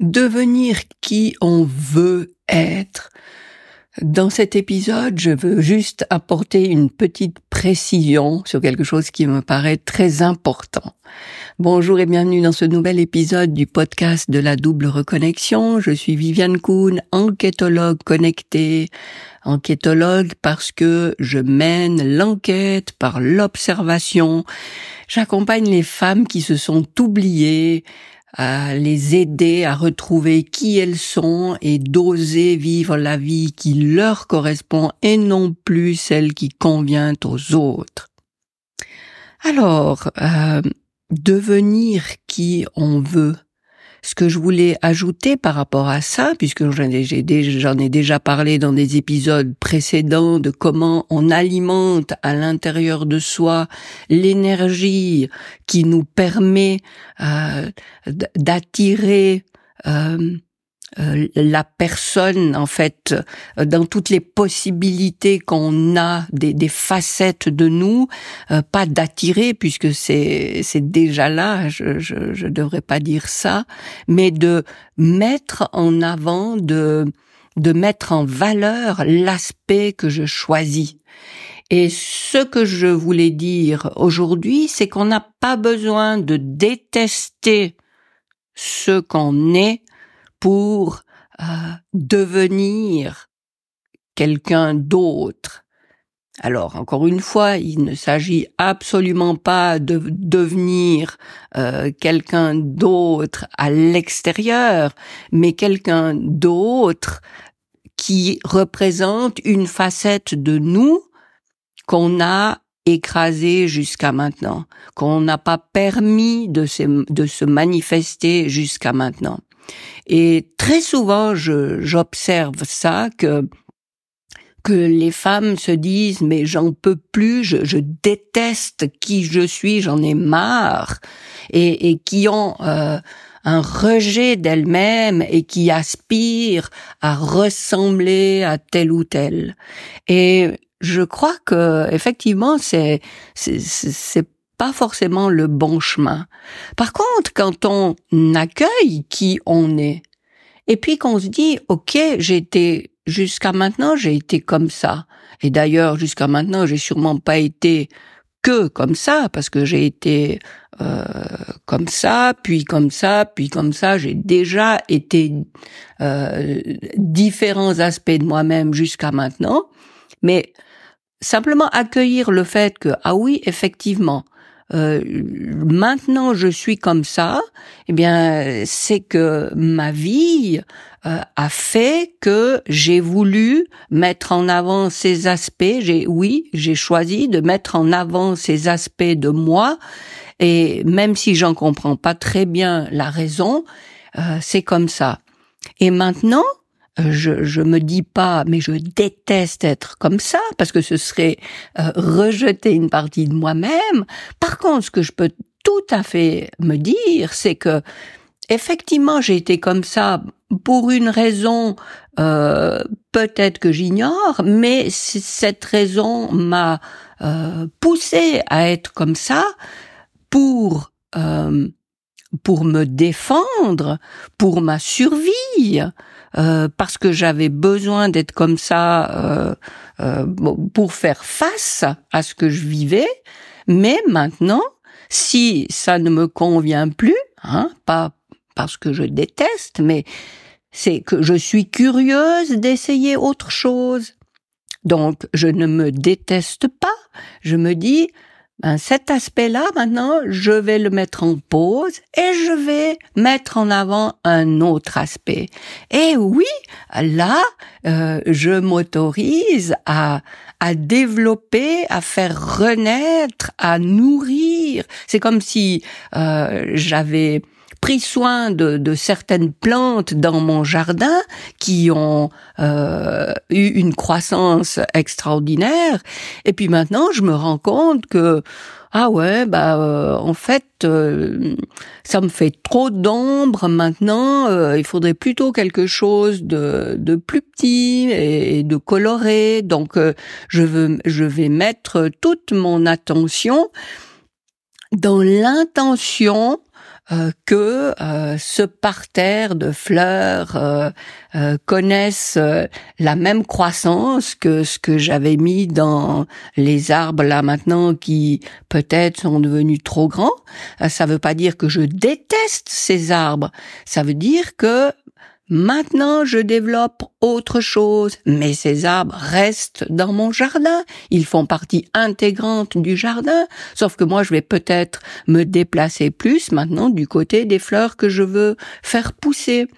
devenir qui on veut être. Dans cet épisode, je veux juste apporter une petite précision sur quelque chose qui me paraît très important. Bonjour et bienvenue dans ce nouvel épisode du podcast de la double reconnexion. Je suis Viviane Kuhn, enquêtologue connectée. Enquêtologue parce que je mène l'enquête par l'observation. J'accompagne les femmes qui se sont oubliées, à les aider à retrouver qui elles sont et d'oser vivre la vie qui leur correspond et non plus celle qui convient aux autres. Alors, euh, devenir qui on veut, ce que je voulais ajouter par rapport à ça, puisque j'en ai, déjà parlé dans des épisodes précédents de comment on alimente à l'intérieur de soi l'énergie qui nous permet euh, d'attirer euh, la personne en fait euh, dans toutes les possibilités qu'on a des, des, facettes de nous euh, pas d'attirer puisque c'est c'est déjà là je, je je devrais pas dire ça mais de mettre en avant de de mettre en valeur l'aspect que je choisis. Et ce que je voulais dire aujourd'hui, c'est qu'on n'a pas besoin de détester ce qu'on est pour euh, devenir quelqu'un d'autre. Alors, encore une fois, il ne s'agit absolument pas de devenir euh, quelqu'un d'autre à l'extérieur, mais quelqu'un d'autre qui représente une facette de nous qu'on a écrasé jusqu'à maintenant, qu'on n'a pas permis de de se manifester jusqu'à maintenant. Et très souvent, j'observe ça que que les femmes se disent mais j'en peux plus, je, déteste qui je suis, j'en ai marre, et, et qui ont euh, un rejet d'elles-mêmes et qui aspirent à ressembler à tel ou tel. Et je crois que effectivement c'est c'est pas forcément le bon chemin. Par contre, quand on accueille qui on est, et puis qu'on se dit, OK, été, jusqu'à maintenant, j'ai été comme ça. Et d'ailleurs, jusqu'à maintenant, j'ai sûrement pas été que comme ça, parce que j'ai été euh, comme ça, puis comme ça, puis comme ça. J'ai déjà été euh, différents aspects de moi-même jusqu'à maintenant. Mais simplement accueillir le fait que, ah oui, effectivement, euh, maintenant je suis comme ça, eh bien c'est que ma vie euh, a fait que j'ai voulu mettre en avant ces aspects. J'ai oui, j'ai choisi de mettre en avant ces aspects de moi et même si j'en comprends pas très bien la raison, euh, c'est comme ça. Et maintenant, je, je me dis pas, mais je déteste être comme ça parce que ce serait euh, rejeter une partie de moi-même. Par contre, ce que je peux tout à fait me dire, c'est que effectivement, j'ai été comme ça pour une raison euh, peut-être que j'ignore, mais cette raison m'a euh, poussé à être comme ça pour euh, pour me défendre, pour ma survie, euh, parce que j'avais besoin d'être comme ça euh, euh, pour faire face à ce que je vivais. Mais maintenant, si ça ne me convient plus, hein, pas parce que je déteste, mais c'est que je suis curieuse d'essayer autre chose. Donc, je ne me déteste pas. Je me dis, cet aspect-là, maintenant, je vais le mettre en pause et je vais mettre en avant un autre aspect. Et oui, là, euh, je m'autorise à, à développer, à faire renaître, à nourrir. C'est comme si euh, j'avais pris soin de, de, certaines plantes dans mon jardin qui ont euh, eu une croissance extraordinaire. Et puis maintenant, je me rends compte que ah ouais, bah euh, en fait, euh, ça me fait trop d'ombre maintenant. il faudrait plutôt quelque chose de, de plus petit et, de coloré. Donc, je veux, je vais mettre toute mon attention dans l'intention euh, que euh, ce parterre de fleurs euh, connaissent la même croissance que ce que j'avais mis dans les arbres là maintenant qui peut-être sont devenus trop grands. ça veut pas dire que je déteste ces arbres. Ça veut dire que Maintenant, je développe autre chose, mais ces arbres restent dans mon jardin. Ils font partie intégrante du jardin, sauf que moi, je vais peut-être me déplacer plus maintenant du côté des fleurs que je veux faire pousser.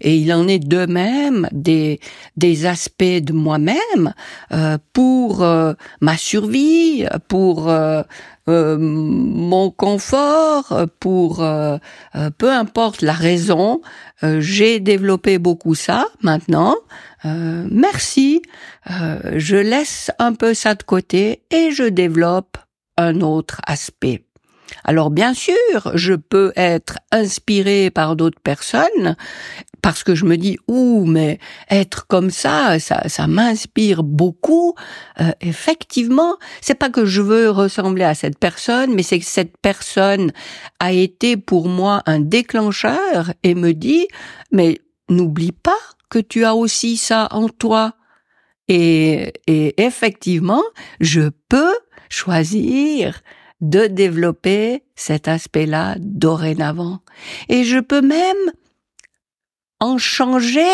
Et il en est de même des, des aspects de moi-même euh, pour euh, ma survie, pour euh, mon confort, pour peu importe la raison. J'ai développé beaucoup ça maintenant. merci. je laisse un peu ça de côté et je développe un autre aspect. Alors bien sûr, je peux être inspiré par d'autres personnes parce que je me dis ouh mais être comme ça ça ça m'inspire beaucoup euh, effectivement c'est pas que je veux ressembler à cette personne mais c'est que cette personne a été pour moi un déclencheur et me dit mais n'oublie pas que tu as aussi ça en toi et, et effectivement je peux choisir de développer cet aspect-là dorénavant. Et je peux même en changer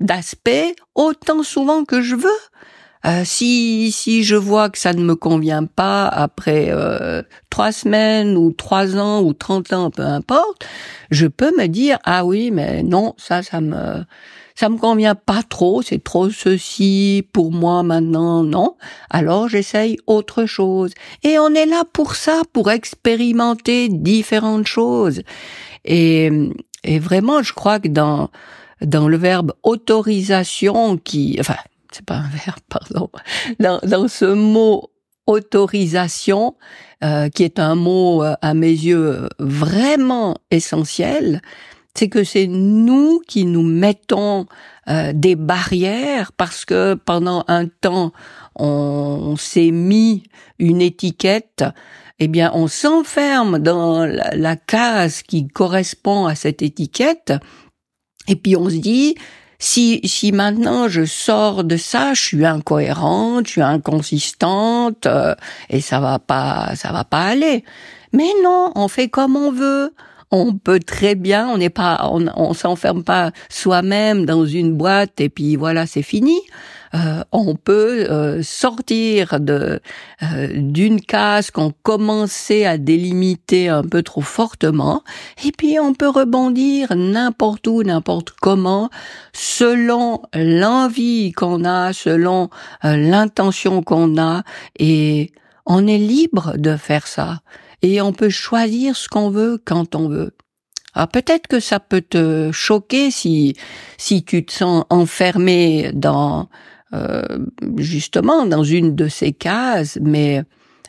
d'aspect autant souvent que je veux. Euh, si si je vois que ça ne me convient pas après euh, trois semaines ou trois ans ou trente ans, peu importe, je peux me dire ah oui mais non ça ça me ça me convient pas trop, c'est trop ceci pour moi maintenant, non. Alors j'essaye autre chose. Et on est là pour ça, pour expérimenter différentes choses. Et, et vraiment, je crois que dans dans le verbe autorisation qui, enfin, c'est pas un verbe, pardon, dans, dans ce mot autorisation, euh, qui est un mot euh, à mes yeux vraiment essentiel, c'est que c'est nous qui nous mettons euh, des barrières parce que pendant un temps on, s'est mis une étiquette, eh bien on s'enferme dans la, case qui correspond à cette étiquette et puis on se dit si si maintenant je sors de ça, je suis incohérente, je suis inconsistante euh, et ça va pas ça va pas aller. Mais non, on fait comme on veut on peut très bien, on n'est pas, on, s'enferme pas soi-même dans une boîte et puis voilà, c'est fini. Euh, on peut euh, sortir de euh, d'une case qu'on commençait à délimiter un peu trop fortement, et puis on peut rebondir n'importe où, n'importe comment, selon l'envie qu'on a, selon l'intention qu'on a, et on est libre de faire ça et on peut choisir ce qu'on veut quand on veut. Alors peut-être que ça peut te choquer si si tu te sens enfermé dans euh, justement dans une de ces cases, mais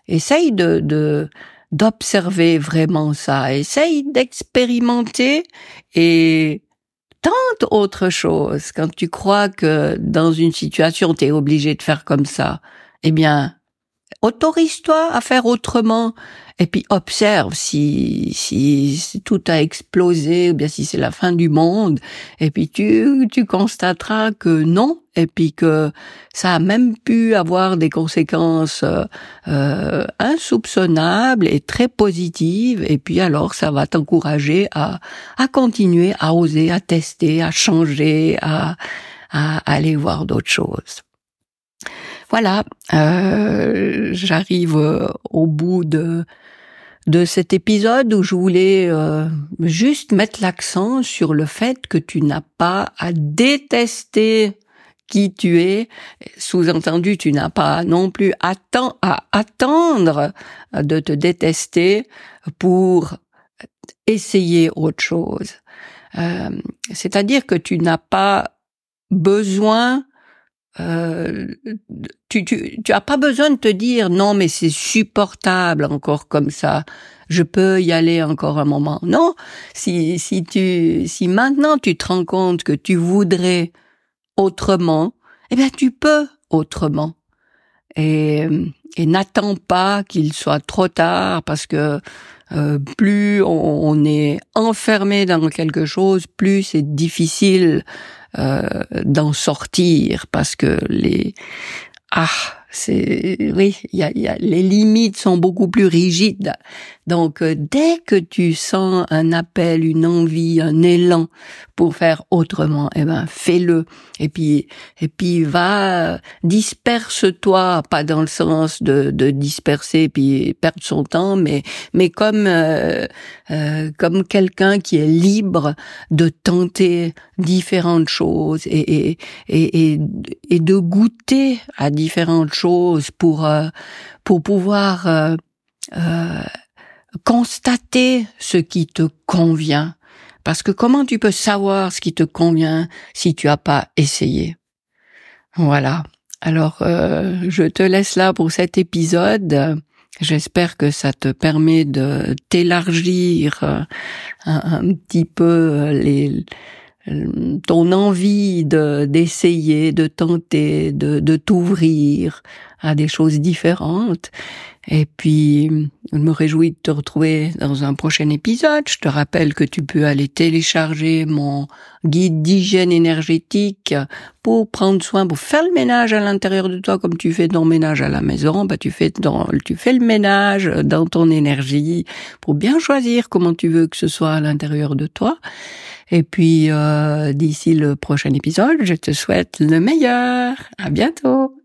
essaye de, d'observer vraiment ça, essaye d'expérimenter et tente autre chose. Quand tu crois que dans une situation tu es obligé de faire comme ça, eh bien autorise-toi à faire autrement et puis observe si, si, tout a explosé ou bien si c'est la fin du monde. Et puis tu, tu constateras que non. Et puis que ça a même pu avoir des conséquences euh, insoupçonnables et très positives. Et puis alors ça va t'encourager à, à continuer à oser à tester à changer à, à aller voir d'autres choses voilà, euh, j'arrive euh, au bout de de cet épisode où je voulais euh, juste mettre l'accent sur le fait que tu n'as pas à détester qui tu es. Sous-entendu, tu n'as pas non plus à attendre de te détester pour essayer autre chose. C'est-à-dire que tu n'as pas besoin euh, tu, tu, tu as pas besoin de te dire non mais c'est supportable encore comme ça. Je peux y aller encore un moment. Non. Si si tu si maintenant tu te rends compte que tu voudrais autrement eh bien tu peux autrement. Et et n'attends pas qu'il soit trop tard parce que euh, plus on, est enfermé dans quelque chose, plus c'est difficile d'en sortir parce que les ah c'est oui, il y a, y a, les limites sont beaucoup plus rigides. Donc euh, dès que tu sens un appel, une envie, un élan pour faire autrement, eh ben fais-le. Et puis et puis va disperse-toi, pas dans le sens de, de disperser puis perdre son temps, mais mais comme euh, euh, comme quelqu'un qui est libre de tenter différentes choses et et, et, et de goûter à différentes choses pour euh, pour pouvoir euh, euh, constater ce qui te convient. Parce que comment tu peux savoir ce qui te convient si tu as pas essayé? Voilà. Alors, je te laisse là pour cet épisode. J'espère que ça te permet de t'élargir un, un, petit peu les, ton envie de d'essayer, de tenter, de, de t'ouvrir à des choses différentes. Et puis, je me réjouis de te retrouver dans un prochain épisode. Je te rappelle que tu peux aller télécharger mon guide d'hygiène énergétique pour prendre soin, pour faire le ménage à l'intérieur de toi comme tu fais ton ménage à la maison. Bah, tu fais dans, tu fais le ménage dans ton énergie pour bien choisir comment tu veux que ce soit à l'intérieur de toi. Et puis, euh, d'ici le prochain épisode, je te souhaite le meilleur. À bientôt.